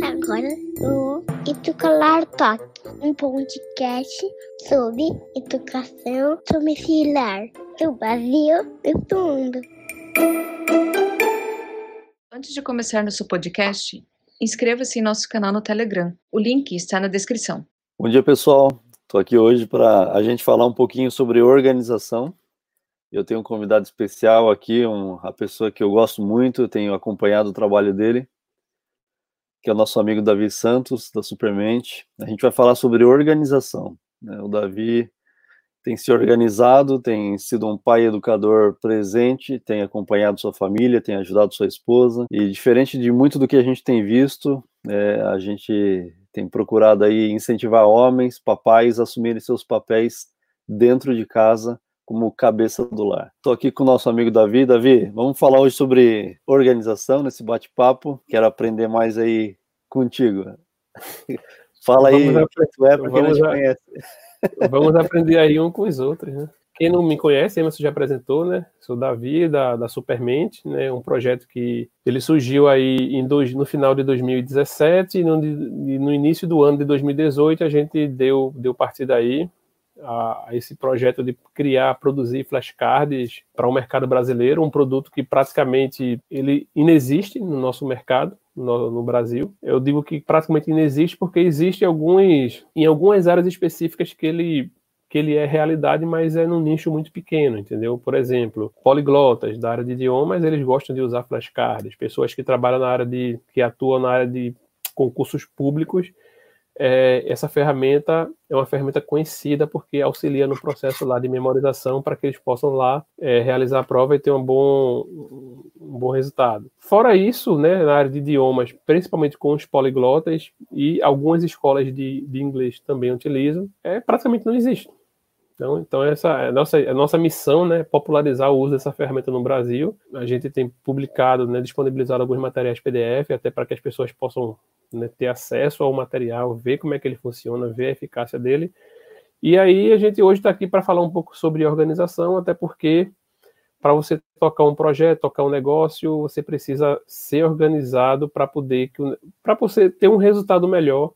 Agora o Educalar Talk, um podcast sobre educação domiciliar do Brasil e do mundo. Antes de começar nosso podcast, inscreva-se em nosso canal no Telegram. O link está na descrição. Bom dia, pessoal. Estou aqui hoje para a gente falar um pouquinho sobre organização. Eu tenho um convidado especial aqui, um, a pessoa que eu gosto muito, tenho acompanhado o trabalho dele, que é o nosso amigo Davi Santos, da Supermente. A gente vai falar sobre organização. Né? O Davi tem se organizado, tem sido um pai educador presente, tem acompanhado sua família, tem ajudado sua esposa. E diferente de muito do que a gente tem visto, é, a gente tem procurado aí incentivar homens, papais a assumirem seus papéis dentro de casa como cabeça do lar. Estou aqui com o nosso amigo Davi. Davi, vamos falar hoje sobre organização nesse bate-papo. Quero aprender mais aí contigo. Fala aí, vamos tu é para quem não te conhece. Vamos aprender aí um com os outros, né? Quem não me conhece, Emerson já apresentou, né? Sou Davi, da, da Supermente, né? Um projeto que ele surgiu aí em dois, no final de 2017 e no, no início do ano de 2018 a gente deu, deu partida aí a, a esse projeto de criar, produzir flashcards para o mercado brasileiro, um produto que praticamente ele inexiste no nosso mercado, no, no, Brasil. Eu digo que praticamente inexiste porque existe alguns, em algumas áreas específicas que ele que ele é realidade, mas é num nicho muito pequeno, entendeu? Por exemplo, poliglotas da área de idiomas, eles gostam de usar flashcards. Pessoas que trabalham na área de, que atuam na área de concursos públicos, é, essa ferramenta é uma ferramenta conhecida porque auxilia no processo lá de memorização para que eles possam lá é, realizar a prova e ter um bom, um bom resultado. Fora isso, né, na área de idiomas, principalmente com os poliglotas e algumas escolas de, de inglês também utilizam, é, praticamente não existe. Então, então essa é a nossa, a nossa missão, né, popularizar o uso dessa ferramenta no Brasil. A gente tem publicado, né, disponibilizado alguns materiais PDF até para que as pessoas possam né, ter acesso ao material, ver como é que ele funciona, ver a eficácia dele. E aí a gente hoje está aqui para falar um pouco sobre organização, até porque para você tocar um projeto, tocar um negócio, você precisa ser organizado para poder para você ter um resultado melhor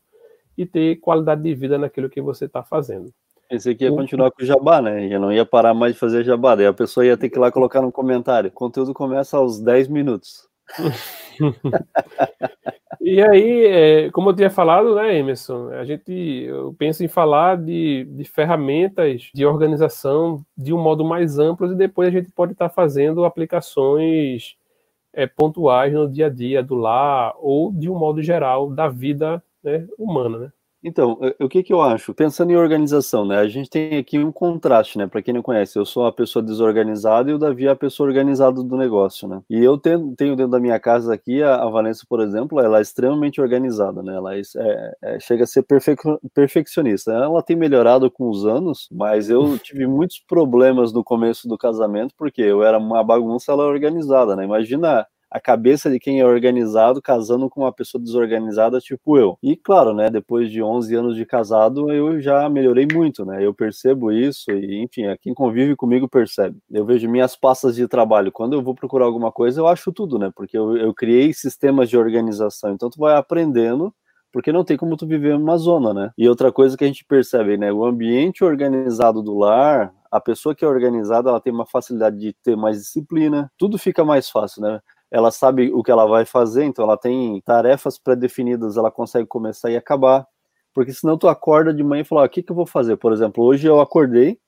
e ter qualidade de vida naquilo que você está fazendo. Esse aqui ia continuar com o jabá, né? Eu não ia parar mais de fazer jabá. Daí a pessoa ia ter que ir lá colocar no comentário. O conteúdo começa aos 10 minutos. e aí, é, como eu tinha falado, né, Emerson, a gente eu penso em falar de, de ferramentas de organização de um modo mais amplo e depois a gente pode estar fazendo aplicações é, pontuais no dia a dia do lar ou de um modo geral da vida né, humana, né? Então, o que que eu acho? Pensando em organização, né? A gente tem aqui um contraste, né? Para quem não conhece, eu sou a pessoa desorganizada e o Davi é a pessoa organizada do negócio, né? E eu tenho, tenho dentro da minha casa aqui, a, Vanessa, por exemplo, ela é extremamente organizada, né? Ela é, é, é chega a ser perfe, perfeccionista. Ela tem melhorado com os anos, mas eu tive muitos problemas no começo do casamento, porque eu era uma bagunça, ela é organizada, né? Imagina a cabeça de quem é organizado casando com uma pessoa desorganizada, tipo eu. E claro, né, depois de 11 anos de casado, eu já melhorei muito, né? Eu percebo isso e, enfim, quem convive comigo percebe. Eu vejo minhas pastas de trabalho. Quando eu vou procurar alguma coisa, eu acho tudo, né? Porque eu, eu criei sistemas de organização. Então, tu vai aprendendo porque não tem como tu viver numa zona, né? E outra coisa que a gente percebe, né, o ambiente organizado do lar, a pessoa que é organizada, ela tem uma facilidade de ter mais disciplina, tudo fica mais fácil, né? Ela sabe o que ela vai fazer, então ela tem tarefas pré-definidas, ela consegue começar e acabar. Porque senão tu acorda de manhã e fala, o que, que eu vou fazer? Por exemplo, hoje eu acordei,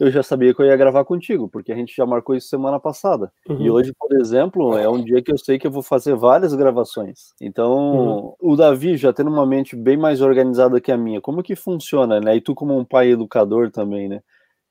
eu já sabia que eu ia gravar contigo, porque a gente já marcou isso semana passada. Uhum. E hoje, por exemplo, é um dia que eu sei que eu vou fazer várias gravações. Então, uhum. o Davi já tendo uma mente bem mais organizada que a minha, como que funciona, né? E tu como um pai educador também, né?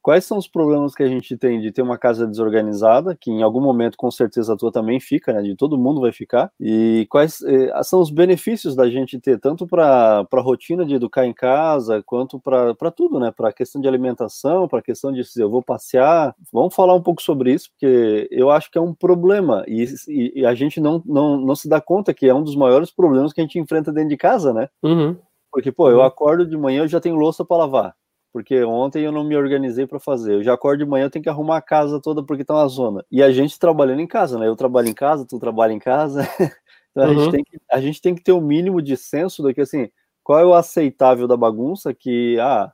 Quais são os problemas que a gente tem de ter uma casa desorganizada, que em algum momento com certeza a tua também fica, né? De todo mundo vai ficar. E quais eh, são os benefícios da gente ter tanto para a rotina de educar em casa, quanto para tudo, né? Para a questão de alimentação, para a questão de se eu vou passear. Vamos falar um pouco sobre isso, porque eu acho que é um problema e, e, e a gente não, não, não se dá conta que é um dos maiores problemas que a gente enfrenta dentro de casa, né? Uhum. Porque, pô, eu uhum. acordo de manhã, eu já tenho louça para lavar porque ontem eu não me organizei para fazer. Eu já acordo de manhã, eu tenho que arrumar a casa toda porque tá uma zona. E a gente trabalhando em casa, né? Eu trabalho em casa, tu trabalha em casa. Então, uhum. a, gente uhum. tem que, a gente tem que ter o um mínimo de senso do que, assim, qual é o aceitável da bagunça que, ah,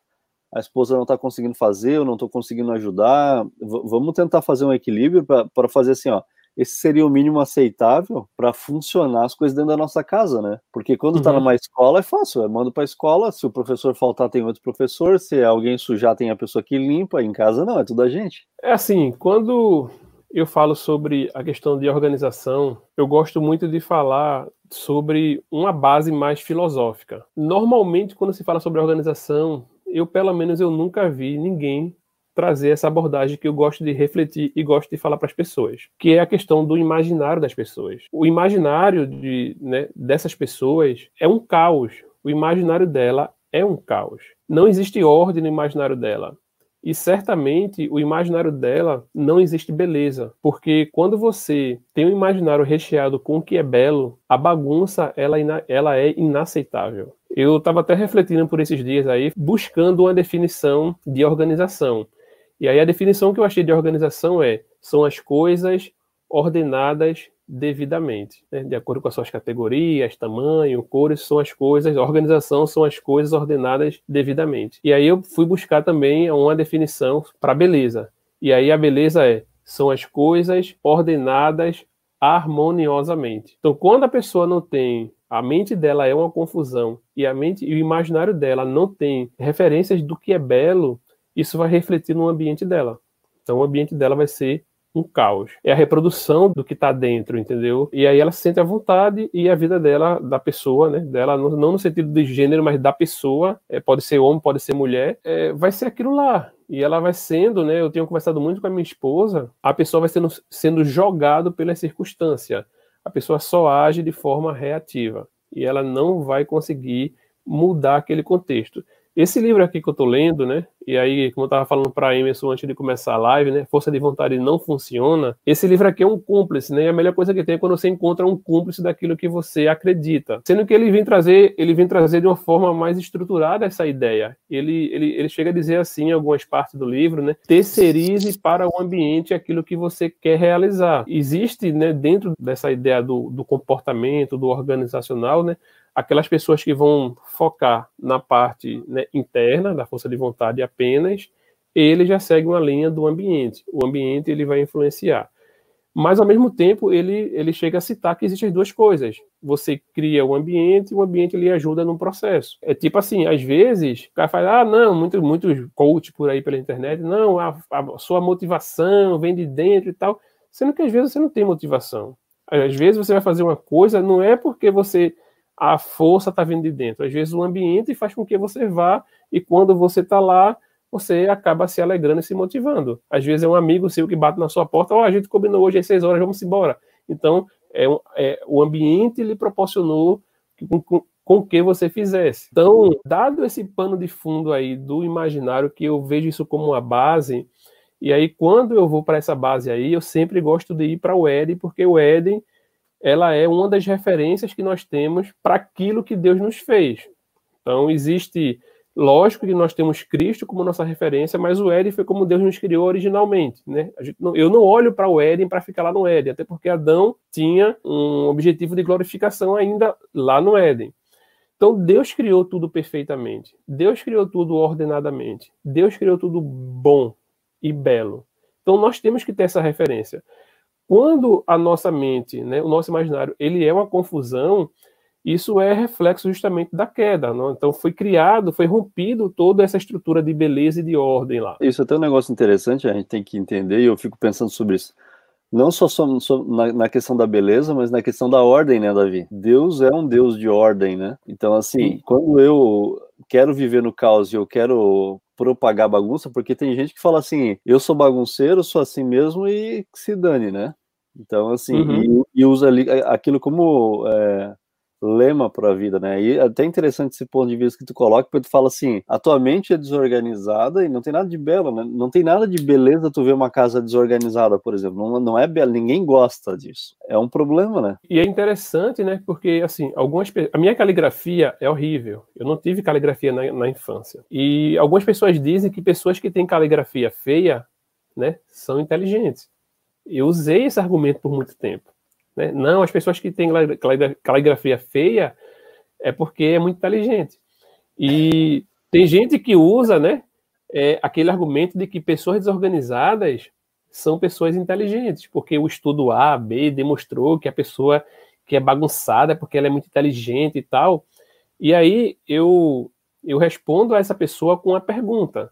a esposa não está conseguindo fazer, eu não estou conseguindo ajudar. V vamos tentar fazer um equilíbrio para fazer assim, ó. Esse seria o mínimo aceitável para funcionar as coisas dentro da nossa casa, né? Porque quando está uhum. numa escola é fácil, eu mando para a escola, se o professor faltar tem outro professor, se alguém sujar tem a pessoa que limpa, em casa não, é tudo a gente. É assim, quando eu falo sobre a questão de organização, eu gosto muito de falar sobre uma base mais filosófica. Normalmente, quando se fala sobre organização, eu pelo menos eu nunca vi ninguém trazer essa abordagem que eu gosto de refletir e gosto de falar para as pessoas, que é a questão do imaginário das pessoas. O imaginário de, né, dessas pessoas é um caos. O imaginário dela é um caos. Não existe ordem no imaginário dela. E certamente o imaginário dela não existe beleza, porque quando você tem um imaginário recheado com o que é belo, a bagunça ela, ela é inaceitável. Eu estava até refletindo por esses dias aí, buscando uma definição de organização. E aí a definição que eu achei de organização é: são as coisas ordenadas devidamente, né? de acordo com as suas categorias, tamanho, cores, são as coisas, organização são as coisas ordenadas devidamente. E aí eu fui buscar também uma definição para beleza. E aí a beleza é: são as coisas ordenadas harmoniosamente. Então, quando a pessoa não tem a mente dela é uma confusão e a mente e o imaginário dela não tem referências do que é belo, isso vai refletir no ambiente dela. Então o ambiente dela vai ser um caos. É a reprodução do que está dentro, entendeu? E aí ela se sente à vontade e a vida dela, da pessoa, né? Dela, não no sentido de gênero, mas da pessoa, é, pode ser homem, pode ser mulher, é, vai ser aquilo lá. E ela vai sendo, né? Eu tenho conversado muito com a minha esposa, a pessoa vai sendo, sendo jogado pela circunstância a pessoa só age de forma reativa e ela não vai conseguir mudar aquele contexto. Esse livro aqui que eu estou lendo, né? E aí, como eu estava falando para Emerson antes de começar a live, né? Força de vontade não funciona. Esse livro aqui é um cúmplice, né? E a melhor coisa que tem é quando você encontra um cúmplice daquilo que você acredita. Sendo que ele vem trazer, ele vem trazer de uma forma mais estruturada essa ideia. Ele, ele, ele chega a dizer assim em algumas partes do livro, né? Terceirize para o ambiente aquilo que você quer realizar. Existe, né? Dentro dessa ideia do, do comportamento, do organizacional, né? Aquelas pessoas que vão focar na parte né, interna da força de vontade apenas, ele já segue uma linha do ambiente. O ambiente ele vai influenciar. Mas, ao mesmo tempo, ele, ele chega a citar que existem duas coisas. Você cria o ambiente e o ambiente lhe ajuda no processo. É tipo assim, às vezes, o cara fala, ah, não, muitos muito coach por aí pela internet, não, a, a sua motivação vem de dentro e tal. Sendo que às vezes você não tem motivação. Às vezes você vai fazer uma coisa, não é porque você a força está vindo de dentro. Às vezes o ambiente faz com que você vá e quando você está lá, você acaba se alegrando e se motivando. Às vezes é um amigo seu que bate na sua porta, ó, oh, a gente combinou hoje às seis horas, vamos embora. Então, é, é o ambiente lhe proporcionou com, com, com que você fizesse. Então, dado esse pano de fundo aí do imaginário, que eu vejo isso como uma base, e aí quando eu vou para essa base aí, eu sempre gosto de ir para o Éden, porque o Éden ela é uma das referências que nós temos para aquilo que Deus nos fez. Então, existe, lógico que nós temos Cristo como nossa referência, mas o Éden foi como Deus nos criou originalmente. Né? Eu não olho para o Éden para ficar lá no Éden, até porque Adão tinha um objetivo de glorificação ainda lá no Éden. Então, Deus criou tudo perfeitamente. Deus criou tudo ordenadamente. Deus criou tudo bom e belo. Então, nós temos que ter essa referência. Quando a nossa mente, né, o nosso imaginário, ele é uma confusão, isso é reflexo justamente da queda. Não? Então foi criado, foi rompido toda essa estrutura de beleza e de ordem lá. Isso é até um negócio interessante, a gente tem que entender, e eu fico pensando sobre isso. Não só, só, só na, na, questão da beleza, mas na questão da ordem, né, Davi? Deus é um Deus de ordem, né? Então, assim, Sim. quando eu quero viver no caos e eu quero propagar bagunça, porque tem gente que fala assim, eu sou bagunceiro, sou assim mesmo e se dane, né? Então, assim, uhum. e, e, usa ali aquilo como é, lema para a vida, né? E é até interessante esse ponto de vista que tu coloca, porque tu fala assim, a tua mente é desorganizada e não tem nada de belo, né? Não tem nada de beleza tu ver uma casa desorganizada, por exemplo. Não, não é belo, ninguém gosta disso. É um problema, né? E é interessante, né? Porque, assim, algumas a minha caligrafia é horrível. Eu não tive caligrafia na, na infância. E algumas pessoas dizem que pessoas que têm caligrafia feia, né, são inteligentes. Eu usei esse argumento por muito tempo. Né? Não, as pessoas que têm caligrafia feia é porque é muito inteligente. E tem gente que usa né, é, aquele argumento de que pessoas desorganizadas são pessoas inteligentes, porque o estudo A, B demonstrou que a pessoa que é bagunçada é porque ela é muito inteligente e tal. E aí eu, eu respondo a essa pessoa com uma pergunta.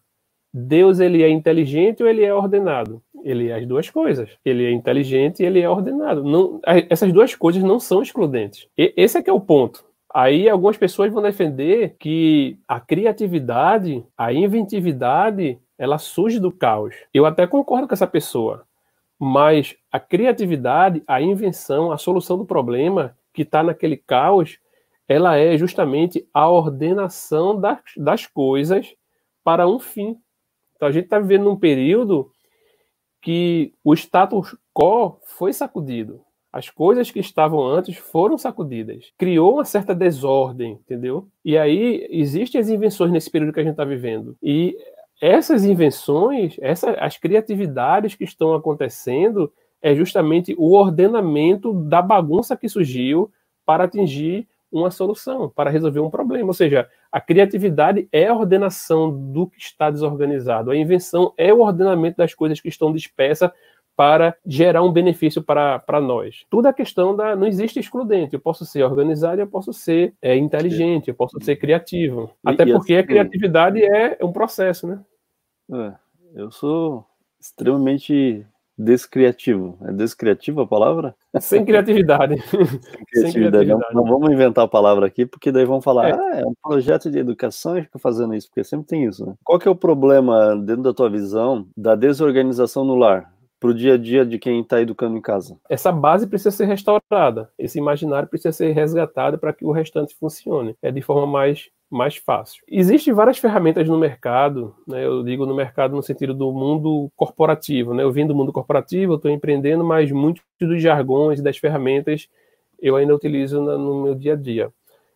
Deus ele é inteligente ou ele é ordenado? Ele é as duas coisas. Ele é inteligente e ele é ordenado. Não, essas duas coisas não são excludentes. E, esse é que é o ponto. Aí algumas pessoas vão defender que a criatividade, a inventividade, ela surge do caos. Eu até concordo com essa pessoa, mas a criatividade, a invenção, a solução do problema que está naquele caos, ela é justamente a ordenação das, das coisas para um fim. Então a gente está vivendo num período que o status quo foi sacudido. As coisas que estavam antes foram sacudidas. Criou uma certa desordem, entendeu? E aí existem as invenções nesse período que a gente está vivendo. E essas invenções, essa, as criatividades que estão acontecendo, é justamente o ordenamento da bagunça que surgiu para atingir uma solução, para resolver um problema. Ou seja, a criatividade é a ordenação do que está desorganizado, a invenção é o ordenamento das coisas que estão dispersas para gerar um benefício para, para nós. Tudo é questão da. Não existe excludente. Eu posso ser organizado, eu posso ser é, inteligente, eu posso ser criativo. Até porque assim, a criatividade é um processo, né? É, eu sou extremamente Descriativo. É descriativo a palavra? Sem criatividade. Sem criatividade. Sem criatividade. Não, não, vamos inventar a palavra aqui, porque daí vão falar, é. ah, é um projeto de educação e fica fazendo isso, porque sempre tem isso. Né? Qual que é o problema, dentro da tua visão, da desorganização no lar? para o dia a dia de quem está educando em casa? Essa base precisa ser restaurada, esse imaginário precisa ser resgatado para que o restante funcione. É de forma mais mais fácil. Existem várias ferramentas no mercado, né? eu digo no mercado no sentido do mundo corporativo. Né? Eu vim do mundo corporativo, estou empreendendo, mas muitos dos jargões das ferramentas eu ainda utilizo no meu dia a dia.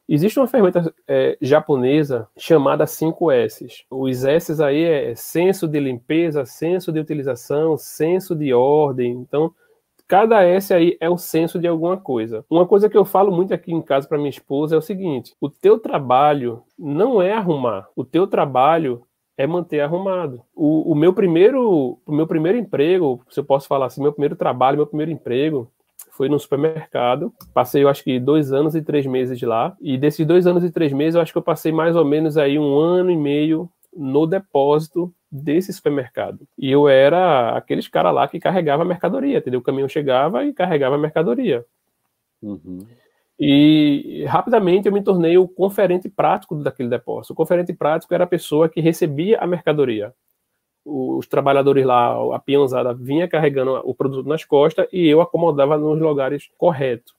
Existe uma ferramenta é, japonesa chamada 5S. Os S aí é senso de limpeza, senso de utilização, senso de ordem. Então, cada S aí é um senso de alguma coisa. Uma coisa que eu falo muito aqui em casa para minha esposa é o seguinte: o teu trabalho não é arrumar, o teu trabalho é manter arrumado. O, o meu primeiro, o meu primeiro emprego, se eu posso falar assim, meu primeiro trabalho, meu primeiro emprego, foi no supermercado. Passei, eu acho que dois anos e três meses lá. E desses dois anos e três meses, eu acho que eu passei mais ou menos aí um ano e meio no depósito desse supermercado. E eu era aqueles cara lá que carregava a mercadoria, entendeu? O caminhão chegava e carregava a mercadoria. Uhum. E rapidamente eu me tornei o conferente prático daquele depósito. O conferente prático era a pessoa que recebia a mercadoria os trabalhadores lá, a peãozada, vinha carregando o produto nas costas e eu acomodava nos lugares corretos.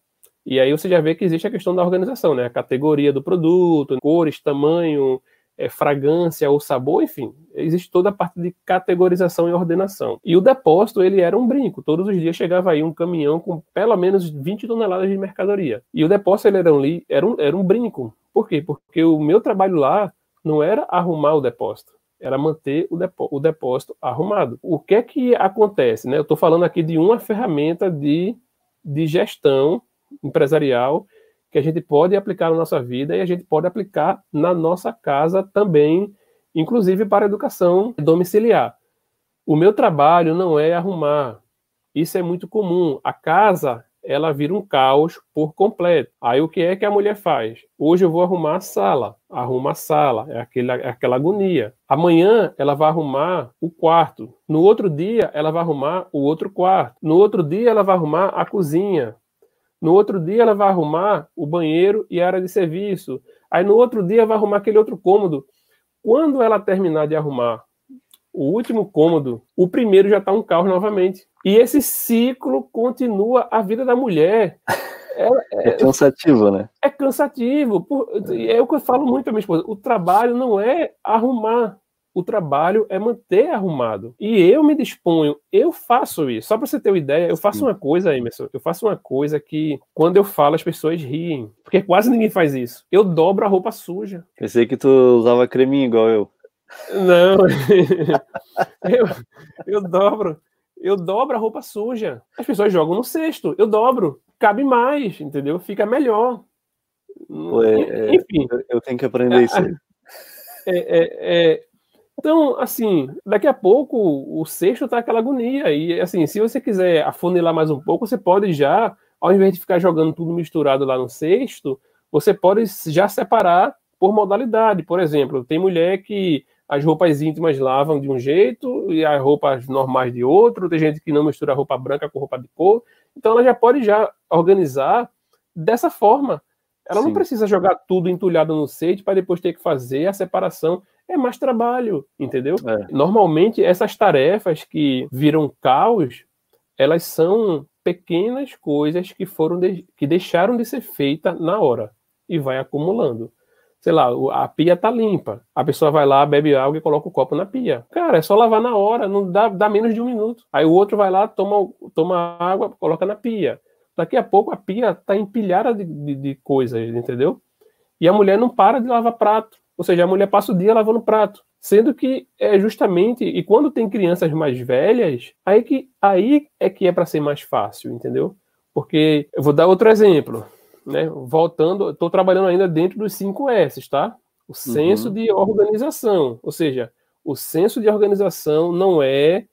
E aí você já vê que existe a questão da organização, né? A categoria do produto, cores, tamanho, é, fragrância ou sabor, enfim, existe toda a parte de categorização e ordenação. E o depósito, ele era um brinco. Todos os dias chegava aí um caminhão com pelo menos 20 toneladas de mercadoria. E o depósito, ele era um, era um, era um brinco. Por quê? Porque o meu trabalho lá não era arrumar o depósito era manter o, o depósito arrumado. O que é que acontece? Né? Eu estou falando aqui de uma ferramenta de, de gestão empresarial que a gente pode aplicar na nossa vida e a gente pode aplicar na nossa casa também, inclusive para a educação domiciliar. O meu trabalho não é arrumar. Isso é muito comum. A casa ela vira um caos por completo. Aí o que é que a mulher faz? Hoje eu vou arrumar a sala, arruma a sala, é aquela, é aquela agonia. Amanhã ela vai arrumar o quarto. No outro dia ela vai arrumar o outro quarto. No outro dia ela vai arrumar a cozinha. No outro dia ela vai arrumar o banheiro e a área de serviço. Aí no outro dia vai arrumar aquele outro cômodo. Quando ela terminar de arrumar o último cômodo, o primeiro já está um caos novamente. E esse ciclo continua a vida da mulher. É, é, cansativo, né? É cansativo. É o que eu falo muito para minha esposa. O trabalho não é arrumar. O trabalho é manter arrumado. E eu me disponho, eu faço isso. Só para você ter uma ideia, eu faço uma coisa, Emerson. Eu faço uma coisa que, quando eu falo, as pessoas riem. Porque quase ninguém faz isso. Eu dobro a roupa suja. Pensei que tu usava creminho igual eu. Não, eu, eu dobro. eu dobro a roupa suja. As pessoas jogam no cesto, eu dobro. Cabe mais, entendeu? Fica melhor. Pô, é, é, Enfim. Eu tenho que aprender isso aí. É, é, é, então, assim, daqui a pouco o cesto tá aquela agonia. E, assim, se você quiser afunilar mais um pouco, você pode já, ao invés de ficar jogando tudo misturado lá no cesto, você pode já separar por modalidade. Por exemplo, tem mulher que as roupas íntimas lavam de um jeito e as roupas normais de outro, tem gente que não mistura roupa branca com roupa de cor. Então ela já pode já organizar dessa forma. Ela Sim. não precisa jogar tudo entulhado no site para depois ter que fazer a separação. É mais trabalho, entendeu? É. Normalmente essas tarefas que viram caos, elas são pequenas coisas que foram de... que deixaram de ser feitas na hora e vai acumulando sei lá, a pia tá limpa. A pessoa vai lá, bebe água e coloca o copo na pia. Cara, é só lavar na hora, não dá, dá menos de um minuto. Aí o outro vai lá, toma, toma água, coloca na pia. Daqui a pouco a pia tá empilhada de, de, de coisas, entendeu? E a mulher não para de lavar prato. Ou seja, a mulher passa o dia lavando prato. Sendo que é justamente, e quando tem crianças mais velhas, aí, que, aí é que é para ser mais fácil, entendeu? Porque eu vou dar outro exemplo né, voltando, estou trabalhando ainda dentro dos 5 S, tá? O senso uhum. de organização, ou seja, o senso de organização não é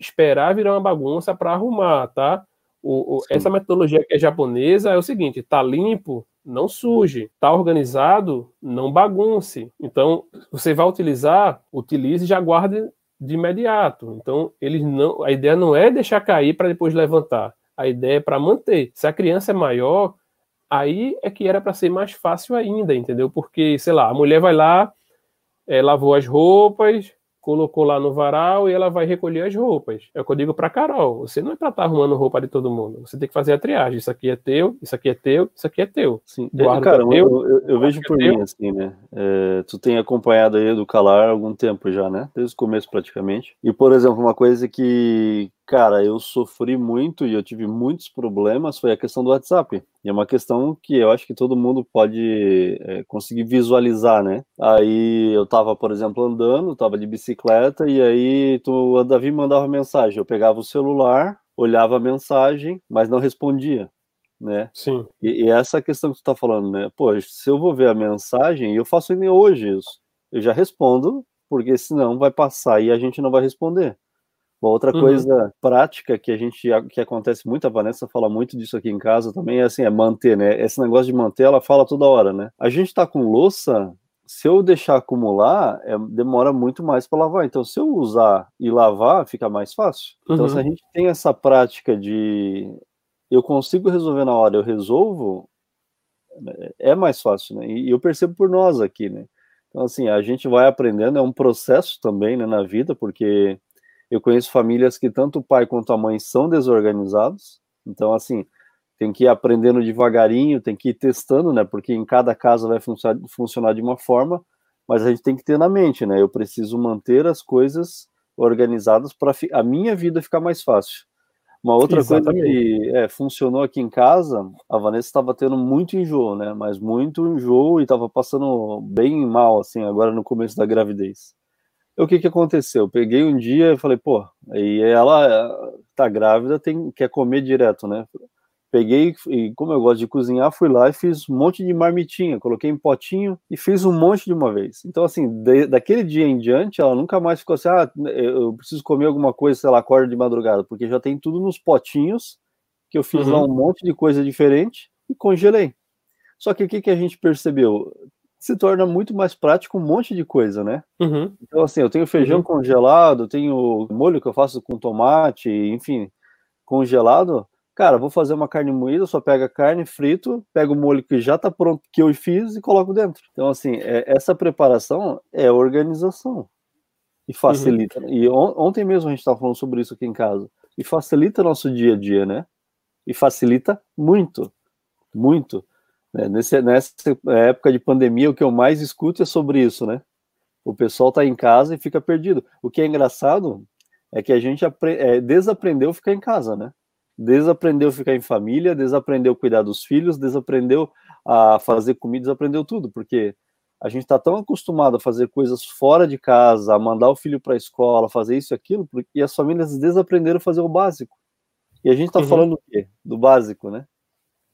esperar virar uma bagunça para arrumar, tá? O, o, essa metodologia que é japonesa é o seguinte: tá limpo, não suje, tá organizado, não bagunce. Então, você vai utilizar, utilize e já guarde de imediato. Então, eles não, a ideia não é deixar cair para depois levantar. A ideia é para manter. Se a criança é maior, Aí é que era para ser mais fácil ainda, entendeu? Porque, sei lá, a mulher vai lá, é, lavou as roupas, colocou lá no varal e ela vai recolher as roupas. É o que eu digo para Carol: você não é para estar tá arrumando roupa de todo mundo. Você tem que fazer a triagem. Isso aqui é teu, isso aqui é teu, isso aqui é teu. Sim, Guarda cara, teu, eu, eu, eu vejo é por mim assim, né? É, tu tem acompanhado aí do Calar há algum tempo já, né? Desde o começo praticamente. E, por exemplo, uma coisa que, cara, eu sofri muito e eu tive muitos problemas foi a questão do WhatsApp. E é uma questão que eu acho que todo mundo pode é, conseguir visualizar, né? Aí eu tava, por exemplo, andando, tava de bicicleta, e aí tu, a Davi mandava mensagem. Eu pegava o celular, olhava a mensagem, mas não respondia, né? Sim. E, e essa questão que tu tá falando, né? Pô, se eu vou ver a mensagem, e eu faço ainda hoje isso, eu já respondo, porque senão vai passar e a gente não vai responder. Uma outra uhum. coisa prática que a gente que acontece muito, a Vanessa fala muito disso aqui em casa também, é assim, é manter, né? Esse negócio de manter, ela fala toda hora, né? A gente tá com louça, se eu deixar acumular, é, demora muito mais para lavar. Então, se eu usar e lavar, fica mais fácil. Então, uhum. se a gente tem essa prática de eu consigo resolver na hora, eu resolvo, é mais fácil, né? E eu percebo por nós aqui, né? Então, assim, a gente vai aprendendo, é um processo também, né, na vida, porque eu conheço famílias que tanto o pai quanto a mãe são desorganizados. Então, assim, tem que ir aprendendo devagarinho, tem que ir testando, né? Porque em cada casa vai funcionar de uma forma, mas a gente tem que ter na mente, né? Eu preciso manter as coisas organizadas para a minha vida ficar mais fácil. Uma outra Exatamente. coisa que é, funcionou aqui em casa, a Vanessa estava tendo muito enjoo, né? Mas muito enjoo e estava passando bem mal, assim, agora no começo da gravidez o que que aconteceu? Eu peguei um dia e falei, pô, aí ela tá grávida, tem quer comer direto, né? Peguei e como eu gosto de cozinhar, fui lá e fiz um monte de marmitinha, coloquei em potinho e fiz um monte de uma vez. Então assim, de, daquele dia em diante, ela nunca mais ficou assim, ah, eu preciso comer alguma coisa, sei lá, acorda de madrugada, porque já tem tudo nos potinhos que eu fiz uhum. lá um monte de coisa diferente e congelei. Só que o que, que a gente percebeu? Se torna muito mais prático um monte de coisa, né? Uhum. Então, assim, eu tenho feijão uhum. congelado, tenho molho que eu faço com tomate, enfim, congelado. Cara, vou fazer uma carne moída, só pega a carne, frito, pego o molho que já tá pronto, que eu fiz e coloco dentro. Então, assim, é, essa preparação é organização. E facilita. Uhum. E on ontem mesmo a gente estava falando sobre isso aqui em casa. E facilita nosso dia a dia, né? E facilita muito. Muito. Né, nesse, nessa época de pandemia, o que eu mais escuto é sobre isso, né? O pessoal tá em casa e fica perdido. O que é engraçado é que a gente é, desaprendeu ficar em casa, né? Desaprendeu ficar em família, desaprendeu cuidar dos filhos, desaprendeu a fazer comida, desaprendeu tudo, porque a gente está tão acostumado a fazer coisas fora de casa, a mandar o filho para a escola, fazer isso e aquilo, e as famílias desaprenderam a fazer o básico. E a gente está uhum. falando o quê? Do básico, né?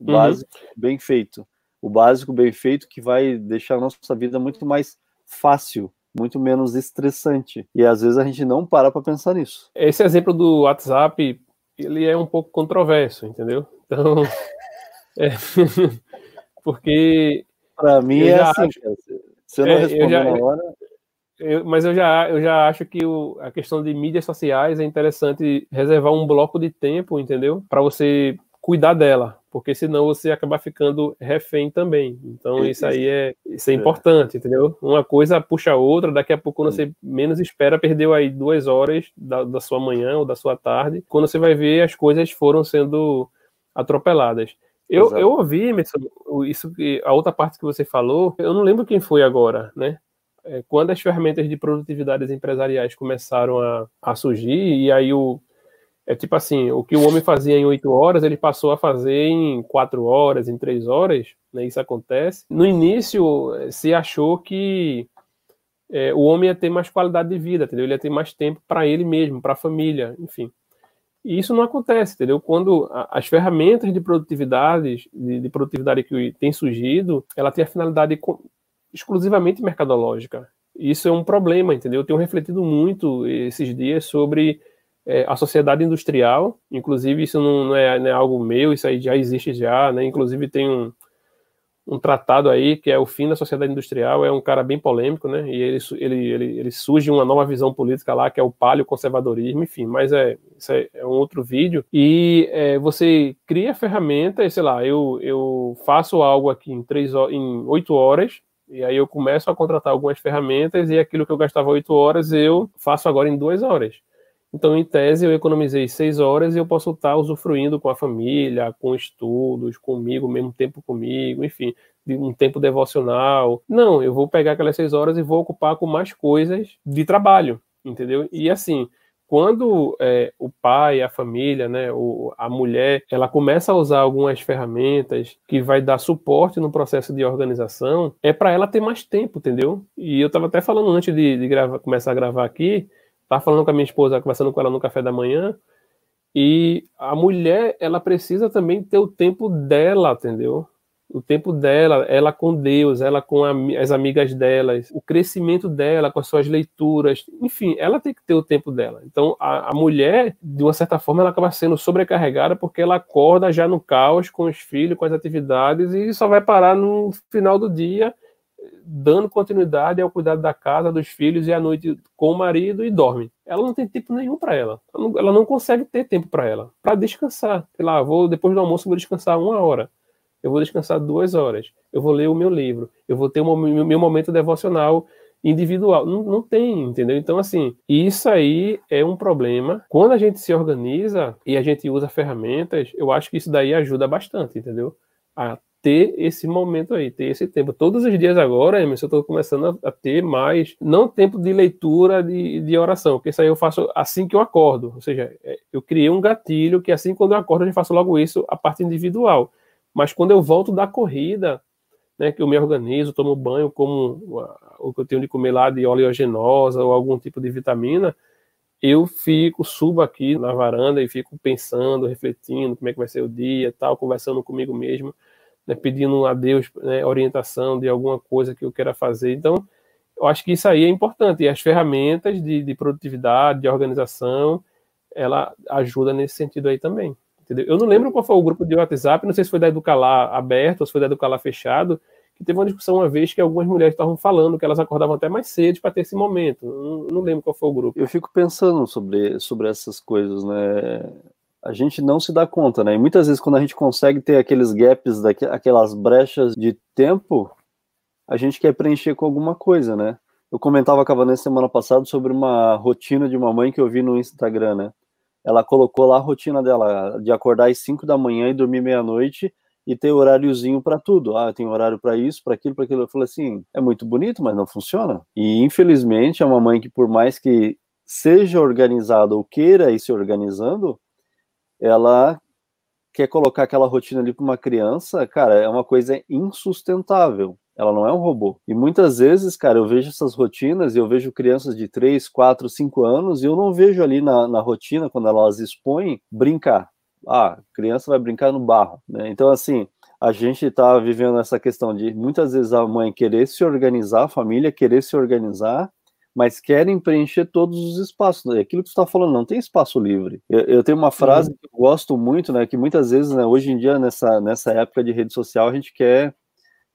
Uhum. básico bem feito. O básico bem feito que vai deixar a nossa vida muito mais fácil, muito menos estressante. E às vezes a gente não para para pensar nisso. Esse exemplo do WhatsApp, ele é um pouco controverso, entendeu? Então, é, porque para mim é assim, acho, se eu não é, responder já, na hora, eu, mas eu já, eu já acho que o, a questão de mídias sociais é interessante reservar um bloco de tempo, entendeu? Para você cuidar dela, porque senão você acaba ficando refém também. Então isso aí é, isso é, é importante, entendeu? Uma coisa puxa a outra, daqui a pouco quando você menos espera, perdeu aí duas horas da, da sua manhã ou da sua tarde, quando você vai ver as coisas foram sendo atropeladas. Eu, eu ouvi, Emerson, isso que a outra parte que você falou, eu não lembro quem foi agora, né? É, quando as ferramentas de produtividade empresariais começaram a, a surgir, e aí o, é tipo assim, o que o homem fazia em oito horas, ele passou a fazer em quatro horas, em três horas, né? Isso acontece. No início, se achou que é, o homem ia ter mais qualidade de vida, entendeu? Ele ia ter mais tempo para ele mesmo, para a família, enfim. E isso não acontece, entendeu? Quando as ferramentas de produtividade, de, de produtividade que tem surgido, ela tem a finalidade exclusivamente mercadológica. Isso é um problema, entendeu? Eu tenho refletido muito esses dias sobre é, a sociedade industrial, inclusive isso não, não, é, não, é, algo meu, isso aí já existe já, né? Inclusive tem um, um tratado aí que é o fim da sociedade industrial, é um cara bem polêmico, né? E ele, ele, ele, ele surge uma nova visão política lá, que é o paleoconservadorismo, enfim, mas é, isso é, é um outro vídeo. E é, você cria ferramentas, sei lá, eu, eu faço algo aqui em, três, em oito horas, e aí eu começo a contratar algumas ferramentas e aquilo que eu gastava oito horas eu faço agora em duas horas. Então, em tese, eu economizei seis horas e eu posso estar usufruindo com a família, com estudos, comigo, mesmo tempo comigo, enfim, de um tempo devocional. Não, eu vou pegar aquelas seis horas e vou ocupar com mais coisas de trabalho, entendeu? E assim, quando é, o pai, a família, né, a mulher, ela começa a usar algumas ferramentas que vai dar suporte no processo de organização, é para ela ter mais tempo, entendeu? E eu estava até falando antes de, de gravar, começar a gravar aqui, estava falando com a minha esposa, conversando com ela no café da manhã, e a mulher, ela precisa também ter o tempo dela, entendeu? o tempo dela, ela com Deus, ela com a, as amigas delas, o crescimento dela com as suas leituras, enfim, ela tem que ter o tempo dela. Então, a, a, mulher, de uma certa forma, ela acaba sendo sobrecarregada porque ela acorda já no caos com os filhos, com as atividades e só vai parar no final do dia dando continuidade ao cuidado da casa, dos filhos e à noite com o marido e dorme. Ela não tem tempo nenhum para ela. ela não, ela não consegue ter tempo para ela, para descansar. Sei lá, vou depois do almoço vou descansar uma hora eu vou descansar duas horas, eu vou ler o meu livro, eu vou ter o meu, meu momento devocional individual. Não, não tem, entendeu? Então, assim, isso aí é um problema. Quando a gente se organiza e a gente usa ferramentas, eu acho que isso daí ajuda bastante, entendeu? A ter esse momento aí, ter esse tempo. Todos os dias agora, Emerson, eu estou começando a, ter mais, não tempo de leitura de, de oração, porque isso aí eu faço assim que eu acordo. Ou seja, é, eu criei um gatilho que assim quando eu acordo, eu faço logo isso, a parte individual. Mas quando eu volto da corrida, né, que eu me organizo, tomo banho, como o que eu tenho de comer lá de oleogenosa ou algum tipo de vitamina, eu fico, subo aqui na varanda e fico pensando, refletindo como é que vai ser o dia, tal, conversando comigo mesmo, né, pedindo a Deus né, orientação de alguma coisa que eu queira fazer. Então, eu acho que isso aí é importante. E as ferramentas de, de produtividade, de organização, ela ajuda nesse sentido aí também. Entendeu? Eu não lembro qual foi o grupo de WhatsApp, não sei se foi da Educalar aberto ou se foi da Educalar fechado, que teve uma discussão uma vez que algumas mulheres estavam falando que elas acordavam até mais cedo para ter esse momento. Não, não, lembro qual foi o grupo. Eu fico pensando sobre, sobre essas coisas, né? A gente não se dá conta, né? E muitas vezes quando a gente consegue ter aqueles gaps, aquelas brechas de tempo, a gente quer preencher com alguma coisa, né? Eu comentava com a Vanessa semana passada sobre uma rotina de uma mãe que eu vi no Instagram, né? ela colocou lá a rotina dela de acordar às 5 da manhã e dormir meia-noite e ter horáriozinho para tudo. Ah, tem horário para isso, para aquilo, para aquilo. Eu falei assim, é muito bonito, mas não funciona. E infelizmente é uma mãe que por mais que seja organizada ou queira ir se organizando, ela quer colocar aquela rotina ali para uma criança, cara, é uma coisa insustentável. Ela não é um robô. E muitas vezes, cara, eu vejo essas rotinas e eu vejo crianças de 3, 4, 5 anos e eu não vejo ali na, na rotina, quando elas expõem, brincar. Ah, criança vai brincar no barro, né? Então, assim, a gente está vivendo essa questão de muitas vezes a mãe querer se organizar, a família querer se organizar, mas querem preencher todos os espaços. É aquilo que você está falando, não tem espaço livre. Eu, eu tenho uma frase uhum. que eu gosto muito, né? Que muitas vezes, né, hoje em dia, nessa, nessa época de rede social, a gente quer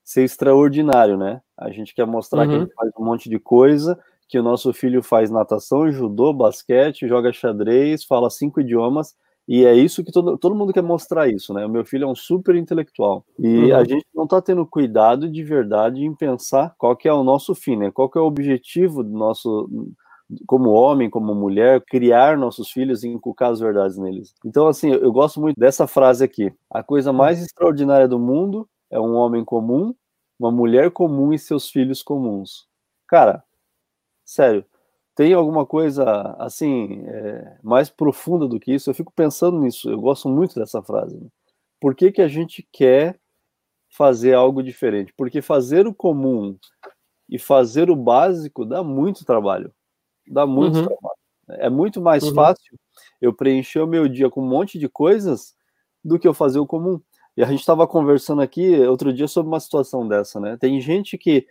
ser extraordinário, né? A gente quer mostrar uhum. que a gente faz um monte de coisa, que o nosso filho faz natação, judô, basquete, joga xadrez, fala cinco idiomas, e é isso que todo, todo mundo quer mostrar isso, né? O meu filho é um super intelectual. E uhum. a gente não está tendo cuidado de verdade em pensar qual que é o nosso fim, né? Qual que é o objetivo do nosso como homem, como mulher, criar nossos filhos e inculcar as verdades neles. Então, assim, eu gosto muito dessa frase aqui. A coisa mais extraordinária do mundo é um homem comum, uma mulher comum e seus filhos comuns. Cara, sério, tem alguma coisa assim é, mais profunda do que isso? Eu fico pensando nisso. Eu gosto muito dessa frase. Né? Por que, que a gente quer fazer algo diferente? Porque fazer o comum e fazer o básico dá muito trabalho. Dá muito uhum. trabalho. É muito mais uhum. fácil eu preencher o meu dia com um monte de coisas do que eu fazer o comum. E a gente estava conversando aqui outro dia sobre uma situação dessa, né? Tem gente que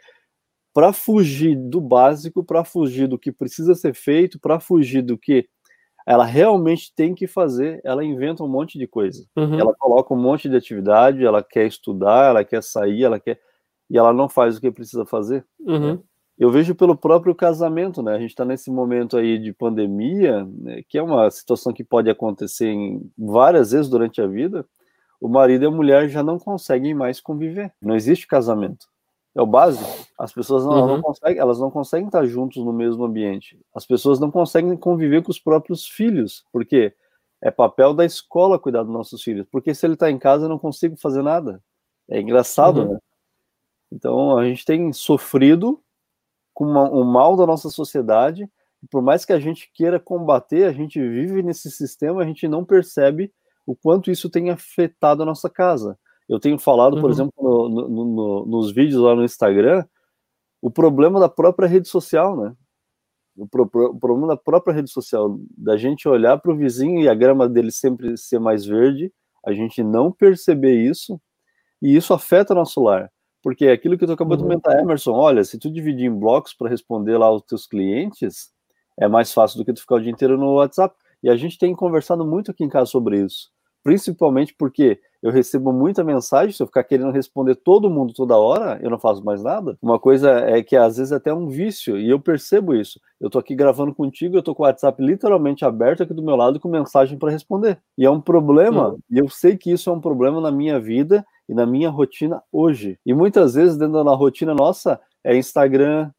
para fugir do básico, para fugir do que precisa ser feito, para fugir do que ela realmente tem que fazer, ela inventa um monte de coisa. Uhum. Ela coloca um monte de atividade, ela quer estudar, ela quer sair, ela quer e ela não faz o que precisa fazer. Uhum. Eu vejo pelo próprio casamento, né? A gente está nesse momento aí de pandemia, né? que é uma situação que pode acontecer em várias vezes durante a vida. O marido e a mulher já não conseguem mais conviver. Não existe casamento. É o básico. As pessoas não, uhum. não, conseguem, elas não conseguem estar juntos no mesmo ambiente. As pessoas não conseguem conviver com os próprios filhos, porque é papel da escola cuidar dos nossos filhos. Porque se ele está em casa, eu não consigo fazer nada. É engraçado, uhum. né? Então a gente tem sofrido com uma, o mal da nossa sociedade. Por mais que a gente queira combater, a gente vive nesse sistema, a gente não percebe o quanto isso tem afetado a nossa casa. Eu tenho falado, uhum. por exemplo, no, no, no, nos vídeos lá no Instagram, o problema da própria rede social, né? O, pro, o problema da própria rede social, da gente olhar para o vizinho e a grama dele sempre ser mais verde, a gente não perceber isso, e isso afeta nosso lar. Porque é aquilo que tu acabou uhum. de comentar, Emerson, olha, se tu dividir em blocos para responder lá aos teus clientes, é mais fácil do que tu ficar o dia inteiro no WhatsApp. E a gente tem conversado muito aqui em casa sobre isso principalmente porque eu recebo muita mensagem, se eu ficar querendo responder todo mundo toda hora, eu não faço mais nada. Uma coisa é que às vezes é até um vício, e eu percebo isso. Eu tô aqui gravando contigo, eu tô com o WhatsApp literalmente aberto aqui do meu lado com mensagem para responder. E é um problema, uhum. e eu sei que isso é um problema na minha vida e na minha rotina hoje. E muitas vezes dentro da rotina nossa é Instagram,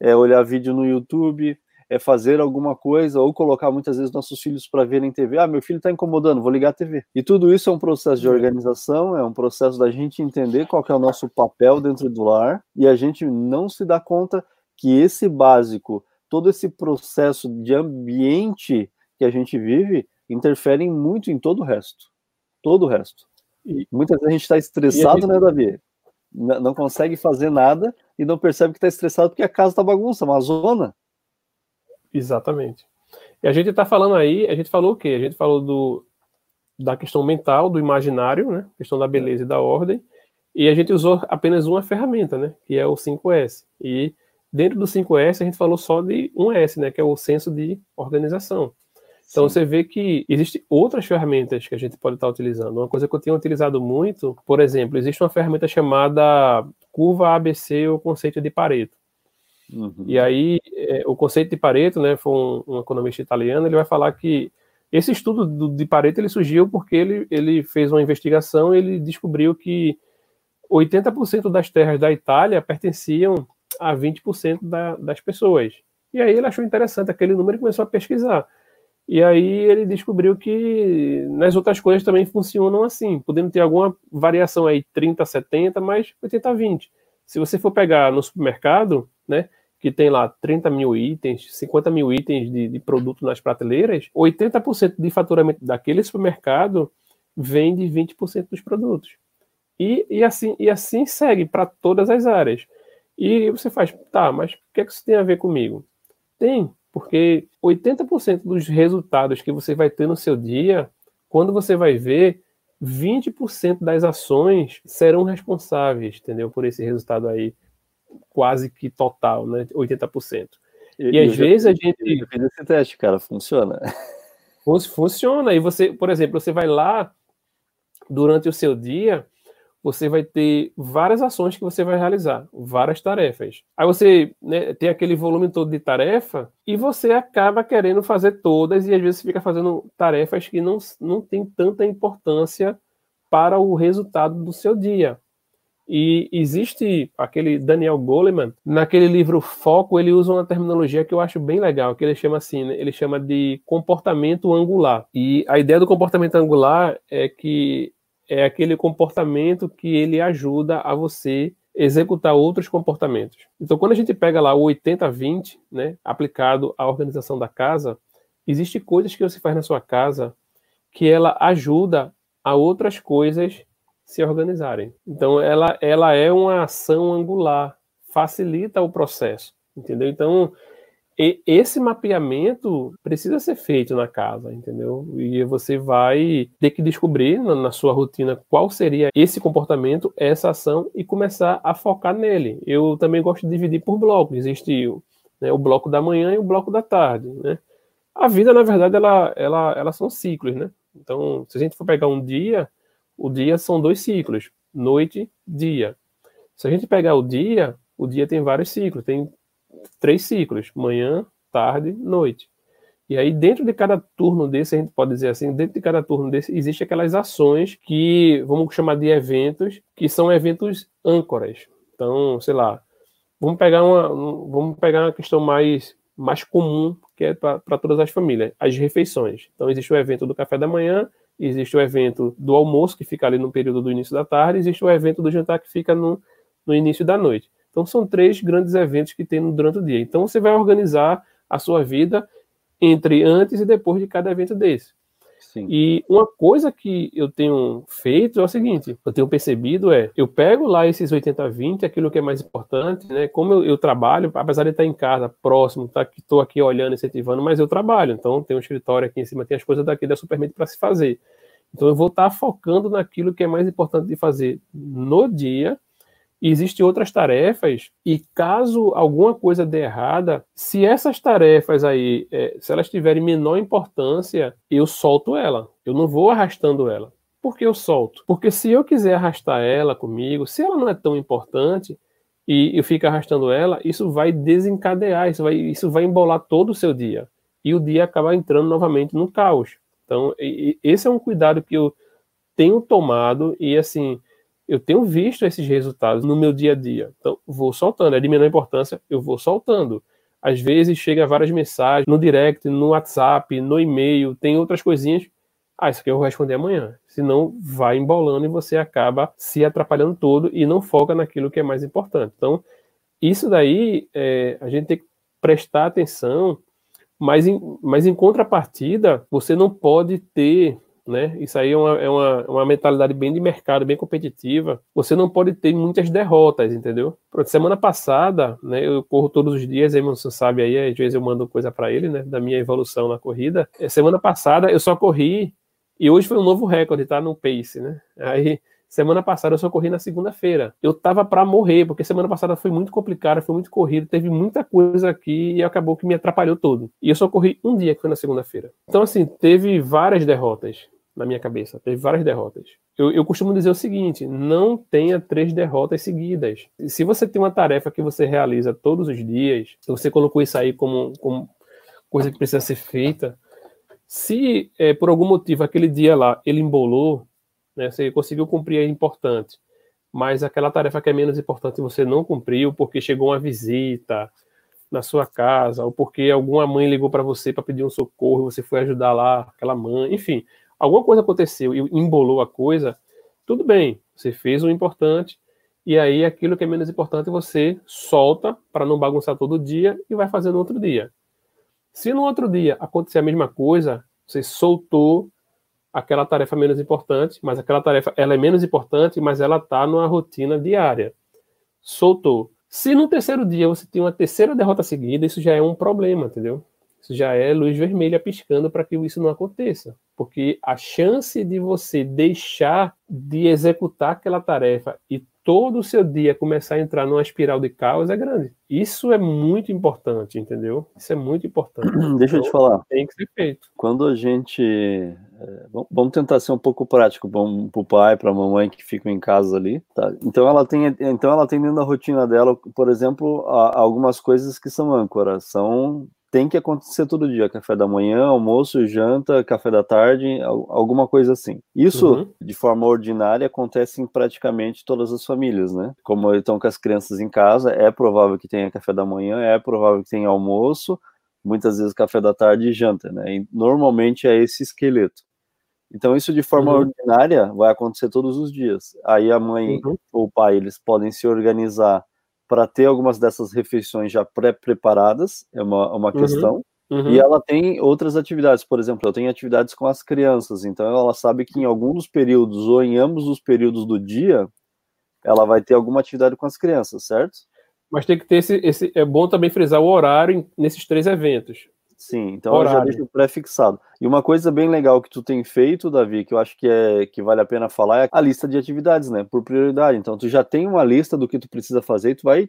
é olhar vídeo no YouTube, é fazer alguma coisa ou colocar muitas vezes nossos filhos para verem TV. Ah, meu filho está incomodando, vou ligar a TV. E tudo isso é um processo de organização, é um processo da gente entender qual é o nosso papel dentro do lar e a gente não se dá conta que esse básico, todo esse processo de ambiente que a gente vive, interfere muito em todo o resto. Todo o resto. E muitas vezes a gente está estressado, gente... né, Davi? Não consegue fazer nada e não percebe que está estressado porque a casa está bagunça, uma zona. Exatamente. E a gente está falando aí, a gente falou o quê? A gente falou do, da questão mental, do imaginário, né? questão da beleza e da ordem, e a gente usou apenas uma ferramenta, né? Que é o 5S. E dentro do 5S a gente falou só de um S, né? Que é o senso de organização. Então Sim. você vê que existem outras ferramentas que a gente pode estar utilizando. Uma coisa que eu tenho utilizado muito, por exemplo, existe uma ferramenta chamada curva ABC ou conceito de Pareto. Uhum. E aí, é, o conceito de Pareto, né, foi um, um, economista italiano, ele vai falar que esse estudo do, de Pareto ele surgiu porque ele, ele fez uma investigação e ele descobriu que 80% das terras da Itália pertenciam a 20% da, das pessoas. E aí ele achou interessante aquele número e começou a pesquisar. E aí ele descobriu que nas outras coisas também funcionam assim, podendo ter alguma variação aí 30 70, mas 80 20. Se você for pegar no supermercado, né, que tem lá 30 mil itens, 50 mil itens de, de produto nas prateleiras, 80% de faturamento daquele supermercado vem de 20% dos produtos. E, e, assim, e assim segue para todas as áreas. E você faz, tá, mas o que, é que isso tem a ver comigo? Tem, porque 80% dos resultados que você vai ter no seu dia, quando você vai ver, 20% das ações serão responsáveis, entendeu? Por esse resultado aí, quase que total, né? 80%. E, e às vezes a gente. Eu fiz esse teste, cara, funciona. Funciona. E você, por exemplo, você vai lá durante o seu dia, você vai ter várias ações que você vai realizar, várias tarefas. Aí você né, tem aquele volume todo de tarefa e você acaba querendo fazer todas e às vezes fica fazendo tarefas que não, não tem tanta importância para o resultado do seu dia. E existe aquele Daniel Goleman, naquele livro Foco, ele usa uma terminologia que eu acho bem legal, que ele chama assim, né? ele chama de comportamento angular. E a ideia do comportamento angular é que é aquele comportamento que ele ajuda a você executar outros comportamentos. Então, quando a gente pega lá o 80-20, né, aplicado à organização da casa, existe coisas que você faz na sua casa que ela ajuda a outras coisas se organizarem. Então, ela, ela é uma ação angular, facilita o processo, entendeu? Então, e, esse mapeamento precisa ser feito na casa, entendeu? E você vai ter que descobrir na, na sua rotina qual seria esse comportamento, essa ação e começar a focar nele. Eu também gosto de dividir por blocos. Existe né, o bloco da manhã e o bloco da tarde, né? A vida, na verdade, ela, ela, elas são ciclos, né? Então, se a gente for pegar um dia, o dia são dois ciclos, noite, dia. Se a gente pegar o dia, o dia tem vários ciclos, tem três ciclos, manhã, tarde, noite. E aí, dentro de cada turno desse, a gente pode dizer assim, dentro de cada turno desse, existe aquelas ações que vamos chamar de eventos, que são eventos âncoras. Então, sei lá, vamos pegar uma, vamos pegar uma questão mais, mais comum, que é para todas as famílias, as refeições. Então, existe o evento do café da manhã, existe o evento do almoço, que fica ali no período do início da tarde, existe o evento do jantar, que fica no, no início da noite. Então, são três grandes eventos que tem durante o dia. Então, você vai organizar a sua vida entre antes e depois de cada evento desse. Sim. E uma coisa que eu tenho feito é o seguinte, eu tenho percebido é, eu pego lá esses 80-20, aquilo que é mais importante, né? Como eu, eu, trabalho, apesar de estar em casa, próximo, tá, estou aqui olhando, incentivando, mas eu trabalho, então tem um escritório aqui em cima, tem as coisas daqui da Supermente para se fazer. Então eu vou estar focando naquilo que é mais importante de fazer no dia e existem outras tarefas, e caso alguma coisa dê errada, se essas tarefas aí, é, se elas tiverem menor importância, eu solto ela. Eu não vou arrastando ela. Por que eu solto? Porque se eu quiser arrastar ela comigo, se ela não é tão importante, e eu fico arrastando ela, isso vai desencadear, isso vai, isso vai embolar todo o seu dia. E o dia acaba entrando novamente no caos. Então, esse é um cuidado que eu tenho tomado, e assim, eu tenho visto esses resultados no meu dia a dia. Então, vou soltando. É de menor importância, eu vou soltando. Às vezes chega várias mensagens no direct, no WhatsApp, no e-mail, tem outras coisinhas. Ah, isso aqui eu vou responder amanhã. Senão vai embolando e você acaba se atrapalhando todo e não foca naquilo que é mais importante. Então, isso daí é, a gente tem que prestar atenção, mas em, mas em contrapartida, você não pode ter né? Isso aí é uma, é uma, uma mentalidade bem de mercado, bem competitiva. Você não pode ter muitas derrotas, entendeu? Pronto, semana passada, né, eu corro todos os dias, aí você sabe aí, às vezes eu mando coisa para ele, né, da minha evolução na corrida. É, semana passada eu só corri e hoje foi um novo recorde, tá no pace, né? Aí Semana passada eu só corri na segunda-feira. Eu tava para morrer, porque semana passada foi muito complicada, foi muito corrido, teve muita coisa aqui e acabou que me atrapalhou todo. E eu só corri um dia, que foi na segunda-feira. Então, assim, teve várias derrotas na minha cabeça. Teve várias derrotas. Eu, eu, costumo dizer o seguinte: não tenha três derrotas seguidas. Se você tem uma tarefa que você realiza todos os dias, você colocou isso aí como, como coisa que precisa ser feita, se é, por algum motivo aquele dia lá ele embolou, né, você conseguiu cumprir é importante, mas aquela tarefa que é menos importante você não cumpriu porque chegou uma visita na sua casa, ou porque alguma mãe ligou para você para pedir um socorro, você foi ajudar lá aquela mãe, enfim, alguma coisa aconteceu e embolou a coisa, tudo bem, você fez o importante, e aí aquilo que é menos importante você solta para não bagunçar todo dia e vai fazer no outro dia. Se no outro dia acontecer a mesma coisa, você soltou, aquela tarefa menos importante, mas aquela tarefa ela é menos importante, mas ela está numa rotina diária. Soltou. Se no terceiro dia você tem uma terceira derrota seguida, isso já é um problema, entendeu? Isso já é luz vermelha piscando para que isso não aconteça. Porque a chance de você deixar de executar aquela tarefa e todo o seu dia começar a entrar numa espiral de caos é grande. Isso é muito importante, entendeu? Isso é muito importante. Deixa então, eu te então, falar. Tem que ser feito. Quando a gente. É, vamos tentar ser um pouco prático para o pai, para a mamãe que ficam em casa ali. Tá? Então, ela tem, então ela tem dentro da rotina dela, por exemplo, algumas coisas que são âncoras. São tem que acontecer todo dia, café da manhã, almoço, janta, café da tarde, alguma coisa assim. Isso, uhum. de forma ordinária, acontece em praticamente todas as famílias, né? Como estão com as crianças em casa, é provável que tenha café da manhã, é provável que tenha almoço, muitas vezes café da tarde e janta, né? E normalmente é esse esqueleto. Então, isso de forma uhum. ordinária vai acontecer todos os dias. Aí a mãe uhum. ou o pai, eles podem se organizar para ter algumas dessas refeições já pré-preparadas, é uma, uma uhum, questão. Uhum. E ela tem outras atividades, por exemplo, eu tenho atividades com as crianças, então ela sabe que em alguns períodos ou em ambos os períodos do dia, ela vai ter alguma atividade com as crianças, certo? Mas tem que ter esse, esse é bom também frisar o horário nesses três eventos. Sim, então Horário. eu já deixo pré-fixado. E uma coisa bem legal que tu tem feito, Davi, que eu acho que, é, que vale a pena falar, é a lista de atividades, né? Por prioridade. Então, tu já tem uma lista do que tu precisa fazer e tu vai.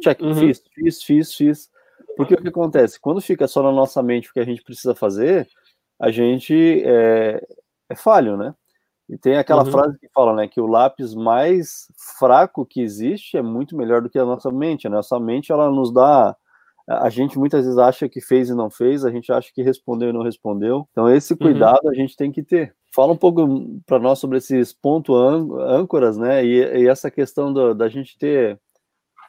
Check, uhum. fiz, fiz, fiz, fiz. Porque o que acontece? Quando fica só na nossa mente o que a gente precisa fazer, a gente é, é falho, né? E tem aquela uhum. frase que fala, né, que o lápis mais fraco que existe é muito melhor do que a nossa mente. A nossa mente, ela nos dá a gente muitas vezes acha que fez e não fez, a gente acha que respondeu e não respondeu. Então, esse uhum. cuidado uhum. a gente tem que ter. Fala um pouco para nós sobre esses pontos âncoras, né? E, e essa questão do, da gente ter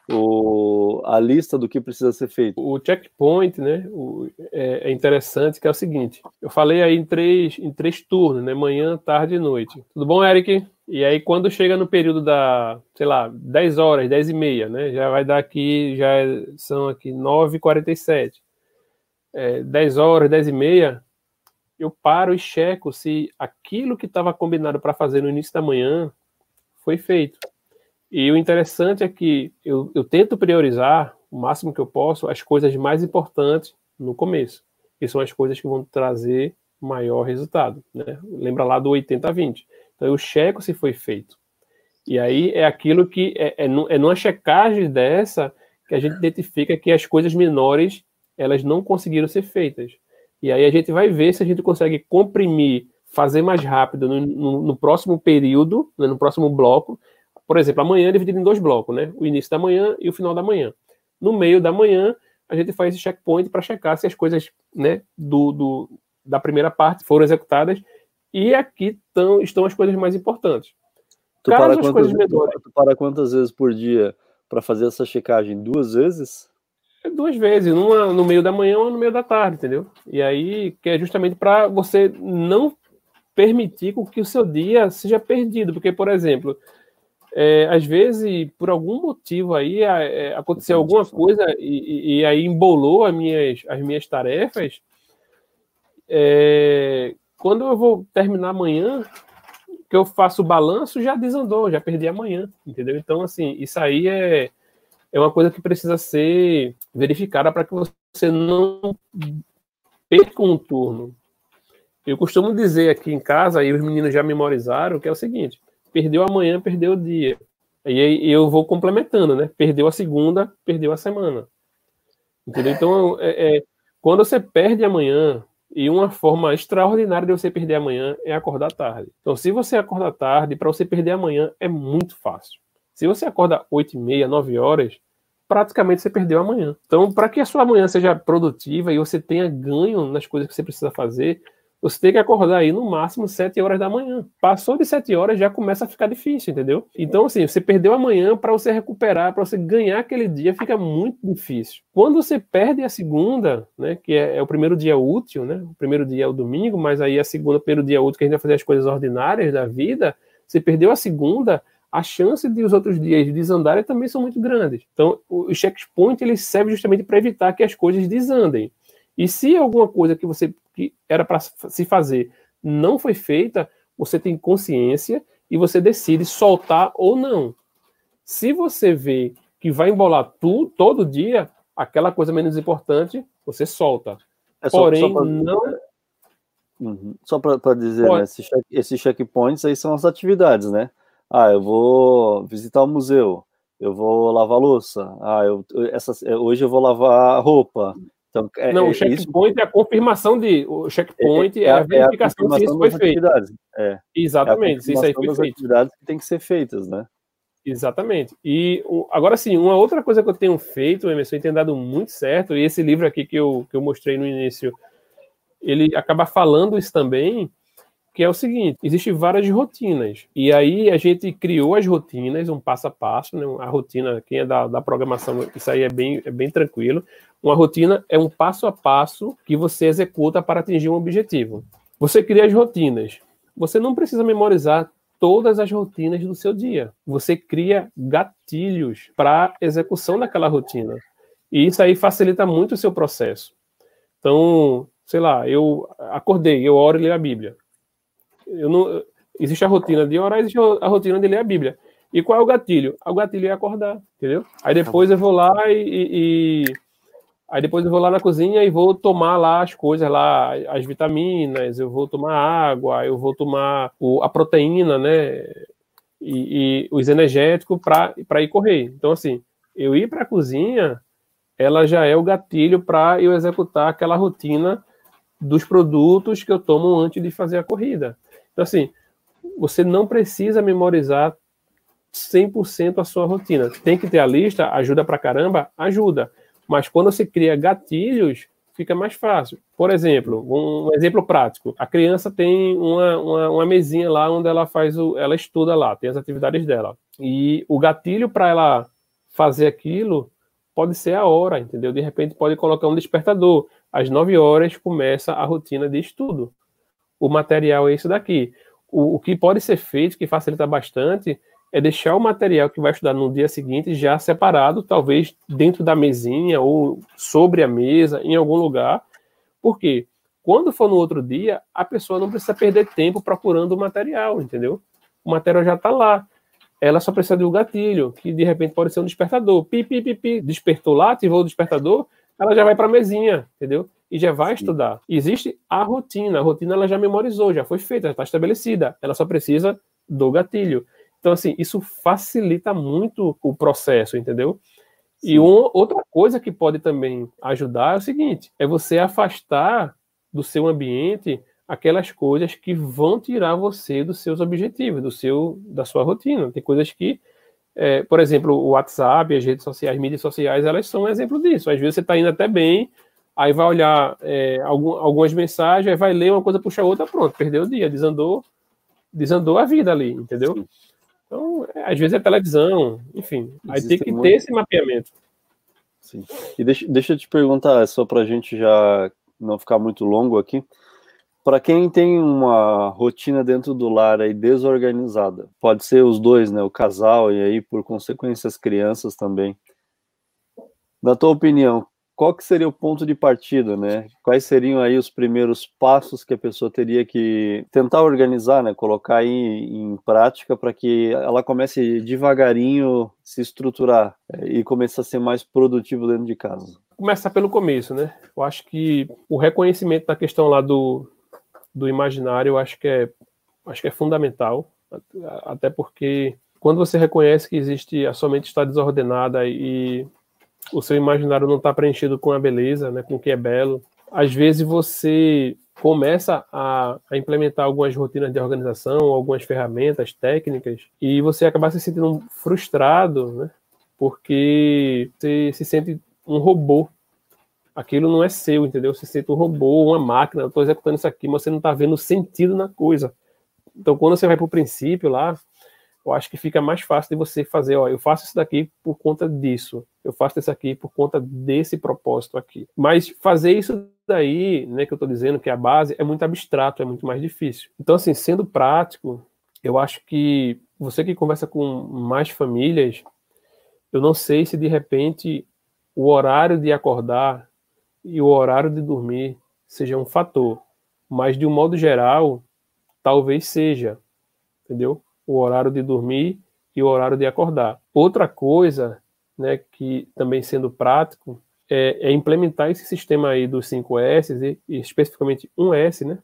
o, a lista do que precisa ser feito. O checkpoint, né, o, é, é, interessante que é o seguinte, eu falei aí em três, em três turnos, né, manhã, tarde e noite. Tudo bom, Eric? E aí quando chega no período da, sei lá, 10 horas, 10 e meia, né, já vai dar aqui, já são aqui 9h47. É, 10 horas, 10 e meia, eu paro e checo se aquilo que estava combinado para fazer no início da manhã foi feito. E o interessante é que eu, eu tento priorizar o máximo que eu posso as coisas mais importantes no começo, que são as coisas que vão trazer maior resultado. Né? Lembra lá do 80-20. Então eu checo se foi feito. E aí é aquilo que é, é, é numa checagem dessa que a gente identifica que as coisas menores elas não conseguiram ser feitas. E aí a gente vai ver se a gente consegue comprimir, fazer mais rápido no, no, no próximo período, né, no próximo bloco, por exemplo, amanhã é dividido em dois blocos, né? O início da manhã e o final da manhã. No meio da manhã, a gente faz esse checkpoint para checar se as coisas né, do, do, da primeira parte foram executadas. E aqui tão, estão as coisas mais importantes. Tu Caso para, quantas, menores, tu para quantas vezes por dia para fazer essa checagem? Duas vezes? Duas vezes, numa no meio da manhã ou no meio da tarde, entendeu? E aí, que é justamente para você não permitir que o seu dia seja perdido. Porque, por exemplo, é, às vezes, por algum motivo aí, é, aconteceu alguma coisa e, e, aí embolou as minhas, as minhas tarefas. É, quando eu vou terminar amanhã, que eu faço o balanço, já desandou, já perdi amanhã, entendeu? Então, assim, isso aí é, é uma coisa que precisa ser verificada para que você não perca um turno. Eu costumo dizer aqui em casa, e os meninos já memorizaram, que é o seguinte: perdeu amanhã, perdeu o dia. E aí eu vou complementando, né? Perdeu a segunda, perdeu a semana. Entendeu? Então, é, é, quando você perde amanhã, e uma forma extraordinária de você perder amanhã é acordar tarde. Então, se você acordar tarde, para você perder amanhã é muito fácil. Se você acorda 8 e meia, 9 horas, praticamente você perdeu amanhã. Então, para que a sua manhã seja produtiva e você tenha ganho nas coisas que você precisa fazer, você tem que acordar aí no máximo 7 horas da manhã. Passou de 7 horas já começa a ficar difícil, entendeu? Então, assim, você perdeu a manhã para você recuperar, para você ganhar aquele dia, fica muito difícil. Quando você perde a segunda, né, que é, é, o primeiro dia útil, né? O primeiro dia é o domingo, mas aí a segunda, primeiro dia útil que a gente vai fazer as coisas ordinárias da vida, você perdeu a segunda, a chance de os outros dias desandarem também são muito grandes. Então, o checkpoint ele serve justamente para evitar que as coisas desandem. E se alguma coisa que você que era para se fazer não foi feita, você tem consciência e você decide soltar ou não. Se você vê que vai embolar tudo todo dia, aquela coisa menos importante, você solta. É só, Porém, só pra... não. Uhum. Só para dizer, né, esses, check, esses checkpoints aí são as atividades, né? Ah, eu vou visitar o museu, eu vou lavar louça, ah, eu, essa, hoje eu vou lavar roupa. Então, é, não, o é checkpoint isso... é a confirmação de. O checkpoint é, é a verificação é a se isso foi feito. É. Exatamente, é isso aí foi feito. atividades que tem que ser feitas, né? Exatamente. E agora sim, uma outra coisa que eu tenho feito, Emerson, tem dado muito certo, e esse livro aqui que eu, que eu mostrei no início, ele acaba falando isso também, que é o seguinte: existem várias rotinas. E aí a gente criou as rotinas, um passo a passo, né? A rotina, quem é da, da programação, isso aí é bem, é bem tranquilo. Uma rotina é um passo a passo que você executa para atingir um objetivo. Você cria as rotinas. Você não precisa memorizar todas as rotinas do seu dia. Você cria gatilhos para execução daquela rotina. E isso aí facilita muito o seu processo. Então, sei lá, eu acordei, eu oro e leio a Bíblia. Eu não, existe a rotina de orar, existe a rotina de ler a Bíblia. E qual é o gatilho? O gatilho é acordar, entendeu? Aí depois eu vou lá e, e Aí depois eu vou lá na cozinha e vou tomar lá as coisas lá, as vitaminas, eu vou tomar água, eu vou tomar o, a proteína, né? E, e os energéticos para ir correr. Então, assim, eu ir para a cozinha, ela já é o gatilho para eu executar aquela rotina dos produtos que eu tomo antes de fazer a corrida. Então, assim, você não precisa memorizar 100% a sua rotina. Tem que ter a lista, ajuda para caramba? Ajuda. Mas quando você cria gatilhos, fica mais fácil. Por exemplo, um exemplo prático: a criança tem uma, uma, uma mesinha lá onde ela faz o, ela estuda lá, tem as atividades dela. E o gatilho para ela fazer aquilo pode ser a hora, entendeu? De repente pode colocar um despertador. Às 9 horas começa a rotina de estudo. O material é isso daqui. O, o que pode ser feito, que facilita bastante, é deixar o material que vai estudar no dia seguinte já separado, talvez dentro da mesinha ou sobre a mesa, em algum lugar. Porque quando for no outro dia, a pessoa não precisa perder tempo procurando o material, entendeu? O material já está lá. Ela só precisa de um gatilho, que de repente pode ser um despertador. Pi, pi, pi, pi. Despertou lá, ativou o despertador, ela já vai para a mesinha, entendeu? E já vai estudar. Existe a rotina. A rotina ela já memorizou, já foi feita, já está estabelecida. Ela só precisa do gatilho. Então, assim, isso facilita muito o processo, entendeu? Sim. E uma, outra coisa que pode também ajudar é o seguinte: é você afastar do seu ambiente aquelas coisas que vão tirar você dos seus objetivos, do seu, da sua rotina. Tem coisas que, é, por exemplo, o WhatsApp, as redes sociais, as mídias sociais, elas são um exemplo disso. Às vezes você está indo até bem, aí vai olhar é, algum, algumas mensagens, aí vai ler uma coisa, puxa outra, pronto, perdeu o dia, desandou, desandou a vida ali, entendeu? Sim. Então, é, às vezes é televisão, enfim. Aí tem que muito... ter esse mapeamento. Sim. E deixa, deixa eu te perguntar, só para a gente já não ficar muito longo aqui. Para quem tem uma rotina dentro do lar aí desorganizada, pode ser os dois, né, o casal e aí por consequência as crianças também. Na tua opinião, qual que seria o ponto de partida, né? Quais seriam aí os primeiros passos que a pessoa teria que tentar organizar, né? Colocar aí em prática para que ela comece devagarinho se estruturar é, e comece a ser mais produtivo dentro de casa. Começar pelo começo, né? Eu acho que o reconhecimento da questão lá do, do imaginário, eu acho que é acho que é fundamental, até porque quando você reconhece que existe a sua mente está desordenada e o seu imaginário não está preenchido com a beleza, né, com o que é belo. Às vezes você começa a, a, implementar algumas rotinas de organização, algumas ferramentas técnicas, e você acaba se sentindo frustrado, né, porque você se sente um robô. Aquilo não é seu, entendeu? Você se sente um robô, uma máquina. Eu estou executando isso aqui, mas você não está vendo sentido na coisa. Então, quando você vai para o princípio lá, eu acho que fica mais fácil de você fazer, ó, eu faço isso daqui por conta disso, eu faço isso aqui por conta desse propósito aqui. Mas fazer isso daí, né, que eu estou dizendo que é a base, é muito abstrato, é muito mais difícil. Então, assim, sendo prático, eu acho que você que conversa com mais famílias, eu não sei se de repente o horário de acordar e o horário de dormir seja um fator, mas de um modo geral, Talvez seja, entendeu? O horário de dormir e o horário de acordar. Outra coisa, né, que também sendo prático, é, é implementar esse sistema aí dos 5S, e, e especificamente um S, né,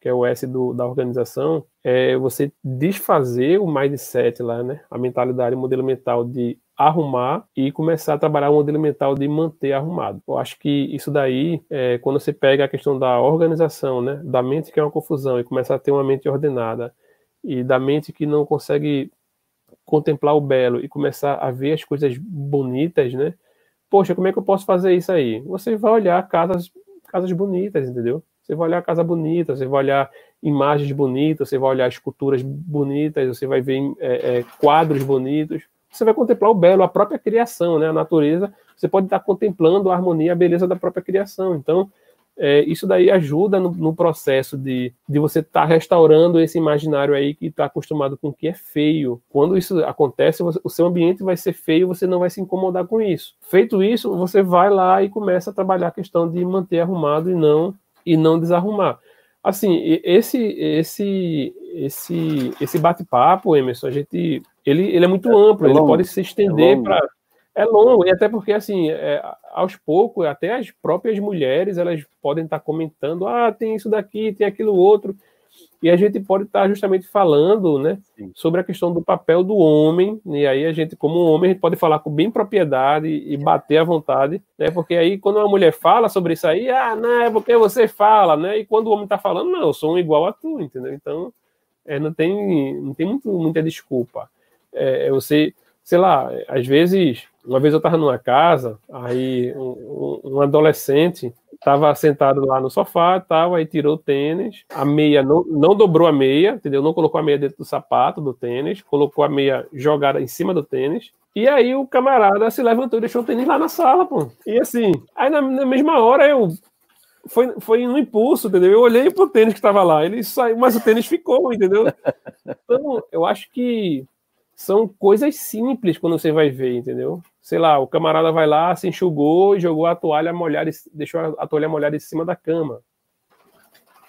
que é o S do, da organização, é você desfazer o mindset lá, né, a mentalidade, o modelo mental de arrumar e começar a trabalhar o modelo mental de manter arrumado. Eu acho que isso daí, é, quando você pega a questão da organização, né, da mente que é uma confusão e começar a ter uma mente ordenada e da mente que não consegue contemplar o belo e começar a ver as coisas bonitas, né? Poxa, como é que eu posso fazer isso aí? Você vai olhar casas, casas bonitas, entendeu? Você vai olhar casa bonita, você vai olhar imagens bonitas, você vai olhar esculturas bonitas, você vai ver é, é, quadros bonitos. Você vai contemplar o belo, a própria criação, né? A natureza. Você pode estar contemplando a harmonia, a beleza da própria criação. Então, é, isso daí ajuda no, no, processo de, de você estar tá restaurando esse imaginário aí que está acostumado com o que é feio. Quando isso acontece, você, o seu ambiente vai ser feio, você não vai se incomodar com isso. Feito isso, você vai lá e começa a trabalhar a questão de manter arrumado e não e não desarrumar. Assim, esse esse esse esse bate-papo, Emerson, a gente ele, ele é muito amplo, é ele pode se estender é para é longo, e até porque, assim, é, aos poucos, até as próprias mulheres, elas podem estar comentando, ah, tem isso daqui, tem aquilo outro, e a gente pode estar justamente falando, né, Sim. sobre a questão do papel do homem, e aí a gente, como homem, a gente pode falar com bem propriedade e bater à vontade, né, porque aí quando uma mulher fala sobre isso aí, ah, não, é porque você fala, né, e quando o homem está falando, não, eu sou um igual a tu, entendeu? Então, é, não tem, não tem muito, muita desculpa. É, é você, sei lá, às vezes uma vez eu estava numa casa, aí um, um adolescente estava sentado lá no sofá, tal, aí tirou o tênis, a meia não, não dobrou a meia, entendeu? Não colocou a meia dentro do sapato do tênis, colocou a meia jogada em cima do tênis. E aí o camarada se levantou e deixou o tênis lá na sala, pô. E assim, aí na, na mesma hora eu foi, foi no impulso, entendeu? Eu olhei pro tênis que estava lá, ele saiu, mas o tênis ficou, entendeu? Então, eu acho que são coisas simples quando você vai ver, entendeu? Sei lá, o camarada vai lá, se enxugou e jogou a toalha molhada, deixou a toalha molhada em cima da cama.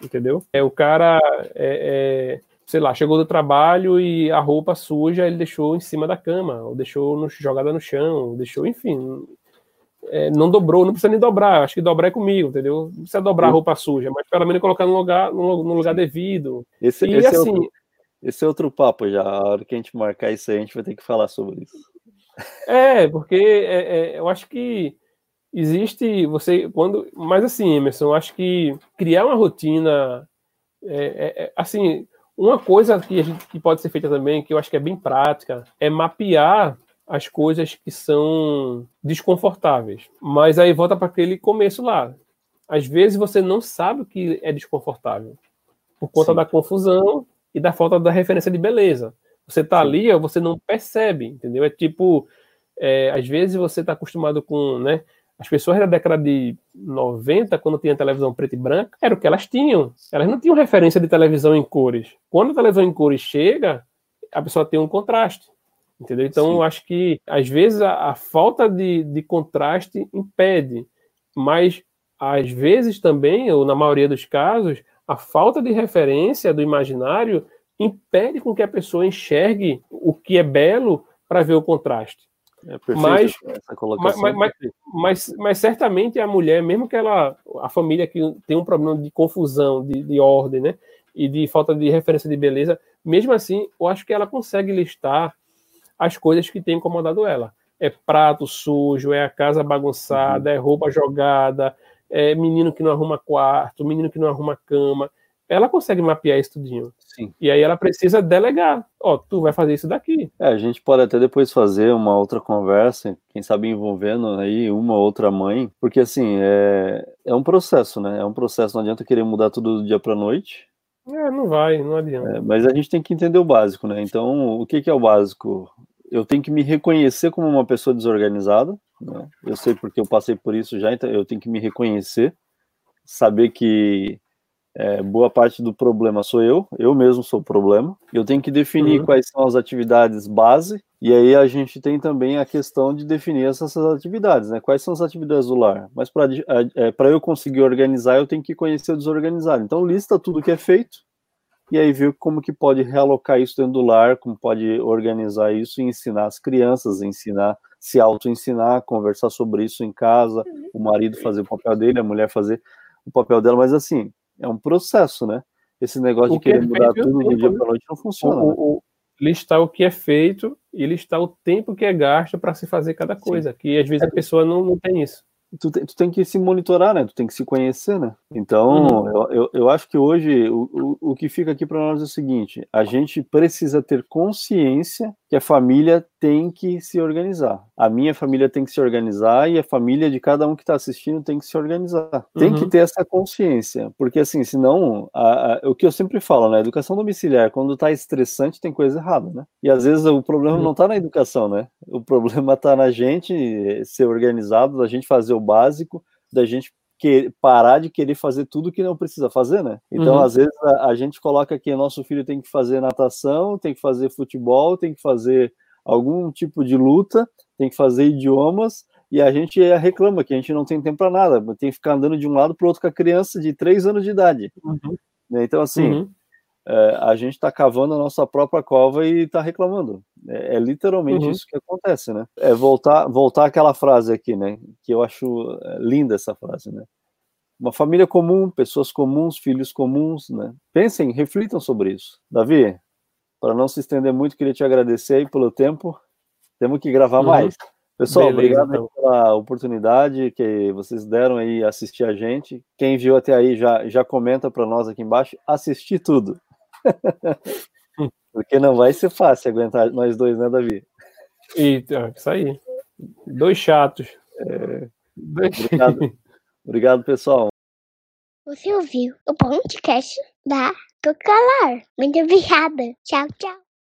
Entendeu? É o cara, é, é, sei lá, chegou do trabalho e a roupa suja ele deixou em cima da cama, ou deixou no, jogada no chão, deixou, enfim, é, não dobrou, não precisa nem dobrar, acho que dobrar é comigo, entendeu? Não precisa dobrar a roupa suja, mas pelo menos colocar no lugar, no, lugar devido. Esse, e esse assim, é o esse é outro papo já. A hora que a gente marcar isso aí, a gente vai ter que falar sobre isso. É, porque é, é, eu acho que existe você quando, mas assim, Emerson, eu acho que criar uma rotina, é, é, é, assim, uma coisa que gente que pode ser feita também, que eu acho que é bem prática, é mapear as coisas que são desconfortáveis. Mas aí volta para aquele começo lá. Às vezes você não sabe o que é desconfortável por conta Sim. da confusão e da falta da referência de beleza. Você tá ali, você não percebe, entendeu? É tipo, é, às vezes você tá acostumado com, né? As pessoas da década de 90, quando tinha televisão preta e branca, era o que elas tinham. Elas não tinham referência de televisão em cores. Quando a televisão em cores chega, a pessoa tem um contraste. Entendeu? Então, Sim. eu acho que, às vezes, a, a falta de, de contraste impede. Mas, às vezes também, ou na maioria dos casos, a falta de referência do imaginário impede com que a pessoa enxergue o que é belo para ver o contraste. É mas, mas, mas, mas, mas, certamente a mulher, mesmo que ela, a família que tem um problema de confusão, de, de ordem, né, e de falta de referência de beleza, mesmo assim, eu acho que ela consegue listar as coisas que têm incomodado ela. É prato sujo, é a casa bagunçada, uhum. é roupa jogada, é, menino que não arruma quarto, menino que não arruma cama. Ela consegue mapear isso tudinho. Sim. E aí ela precisa delegar. Ó, oh, tu vai fazer isso daqui. É, a gente pode até depois fazer uma outra conversa, quem sabe envolvendo aí uma outra mãe, porque assim, é, é um processo, né? É um processo, não adianta querer mudar tudo do dia pra noite. É, não vai, não adianta. É, mas a gente tem que entender o básico, né? Então, o que, que é o básico? Eu tenho que me reconhecer como uma pessoa desorganizada, né? Eu sei porque eu passei por isso já, então eu tenho que me reconhecer, saber que é, boa parte do problema sou eu, eu mesmo sou o problema. Eu tenho que definir uhum. quais são as atividades base, e aí a gente tem também a questão de definir essas atividades, né? Quais são as atividades do lar? Mas para é, eu conseguir organizar, eu tenho que conhecer o desorganizado. Então, lista tudo que é feito, e aí ver como que pode realocar isso dentro do lar, como pode organizar isso e ensinar as crianças, ensinar, se auto-ensinar, conversar sobre isso em casa, o marido fazer o papel dele, a mulher fazer o papel dela, mas assim, é um processo, né? Esse negócio O de que é querer mudar feito, tudo do eu dia para noite não funciona. O, né? o- listar o que é feito e listar o tempo que é gasto para se fazer cada coisa, que às vezes a pessoa não, não tem isso. tu tem, tu tem que se monitorar, né? Tu tem que se conhecer, né? Então, Uhum. eu, eu, eu acho que hoje o, o, o que fica aqui para nós é o seguinte: a gente precisa ter consciência que a família tem que se organizar. A minha família tem que se organizar e a família de cada um que está assistindo tem que se organizar. Tem que Uhum. ter essa consciência, porque assim, senão, a, a- o que eu sempre falo, né? A educação domiciliar, quando está estressante, tem coisa errada, né? E às vezes o problema Uhum. não está na educação, né? O problema está na gente ser organizado, da gente fazer o básico, da gente que, parar de querer fazer tudo que não precisa fazer, né? Então, Uhum. às vezes, a, a gente coloca que nosso filho tem que fazer natação, tem que fazer futebol, tem que fazer algum tipo de luta, tem que fazer idiomas, e a gente reclama que a gente não tem tempo para nada, tem que ficar andando de um lado para o outro com a criança de três anos de idade. Uhum. né? Então, assim, Uhum. É, a gente está cavando a nossa própria cova e está reclamando. É, é literalmente Uhum. isso que acontece, né? É voltar, voltar àquela frase aqui, né? Que eu acho é, linda essa frase, né? Uma família comum, pessoas comuns, filhos comuns, né? Pensem, reflitam sobre isso. Davi, para não se estender muito, queria te agradecer aí pelo tempo. Temos que gravar Uhum. mais. Pessoal, Beleza, obrigado então. pela oportunidade que vocês deram aí assistir a gente. Quem viu até aí já, já comenta para nós aqui embaixo. Assistir tudo. Porque não vai ser fácil aguentar nós dois, né, Davi? E, isso aí. Dois chatos. Dois- Obrigado. Obrigado, pessoal. Você ouviu o podcast da Tucalar. Muito obrigada. Tchau, tchau.